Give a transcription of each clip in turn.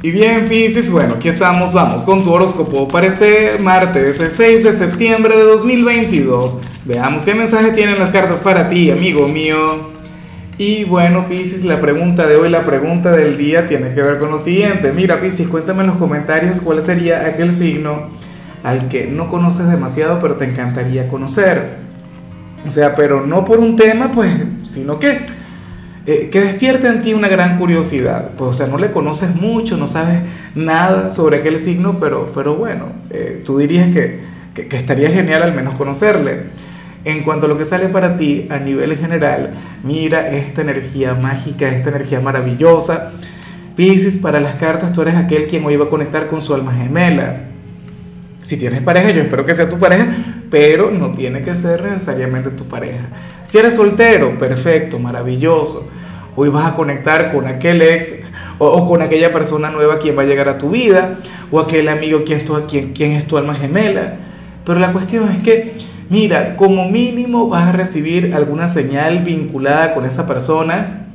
Y bien, Pisces, bueno, aquí estamos, vamos con tu horóscopo para este martes, el 6 de septiembre de 2022. Veamos qué mensaje tienen las cartas para ti, amigo mío. Y bueno, Pisces, la pregunta de hoy, la pregunta del día tiene que ver con lo siguiente. Mira, Pisces, cuéntame en los comentarios cuál sería aquel signo al que no conoces demasiado, pero te encantaría conocer. O sea, pero no por un tema, pues, sino que eh, que despierta en ti una gran curiosidad. Pues, o sea, no le conoces mucho, no sabes nada sobre aquel signo, pero, pero bueno, eh, tú dirías que, que, estaría genial al menos conocerle. En cuanto a lo que sale para ti a nivel general, mira esta energía mágica, esta energía maravillosa. Pisces, para las cartas tú eres aquel quien hoy va a conectar con su alma gemela. Si tienes pareja, yo espero que sea tu pareja, pero no tiene que ser necesariamente tu pareja. Si eres soltero, perfecto, maravilloso. Hoy vas a conectar con aquel ex o, con aquella persona nueva quien va a llegar a tu vida o aquel amigo quien es, tu, quien, quien es tu alma gemela. Pero la cuestión es que, mira, como mínimo vas a recibir alguna señal vinculada con esa persona.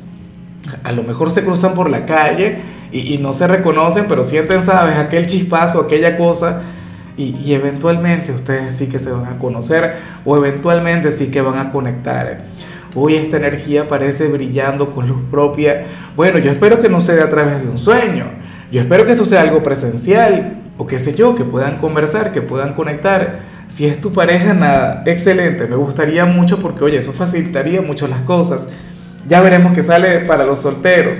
A lo mejor se cruzan por la calle y, y no se reconocen, pero sienten, sabes, aquel chispazo, aquella cosa y, eventualmente ustedes sí que se van a conocer o eventualmente sí que van a conectar. Hoy esta energía parece brillando con luz propia. Bueno, yo espero que no sea a través de un sueño. Yo espero que esto sea algo presencial o qué sé yo, que puedan conversar, que puedan conectar. Si es tu pareja, nada, excelente. Me gustaría mucho porque, oye, eso facilitaría mucho las cosas. Ya veremos qué sale para los solteros.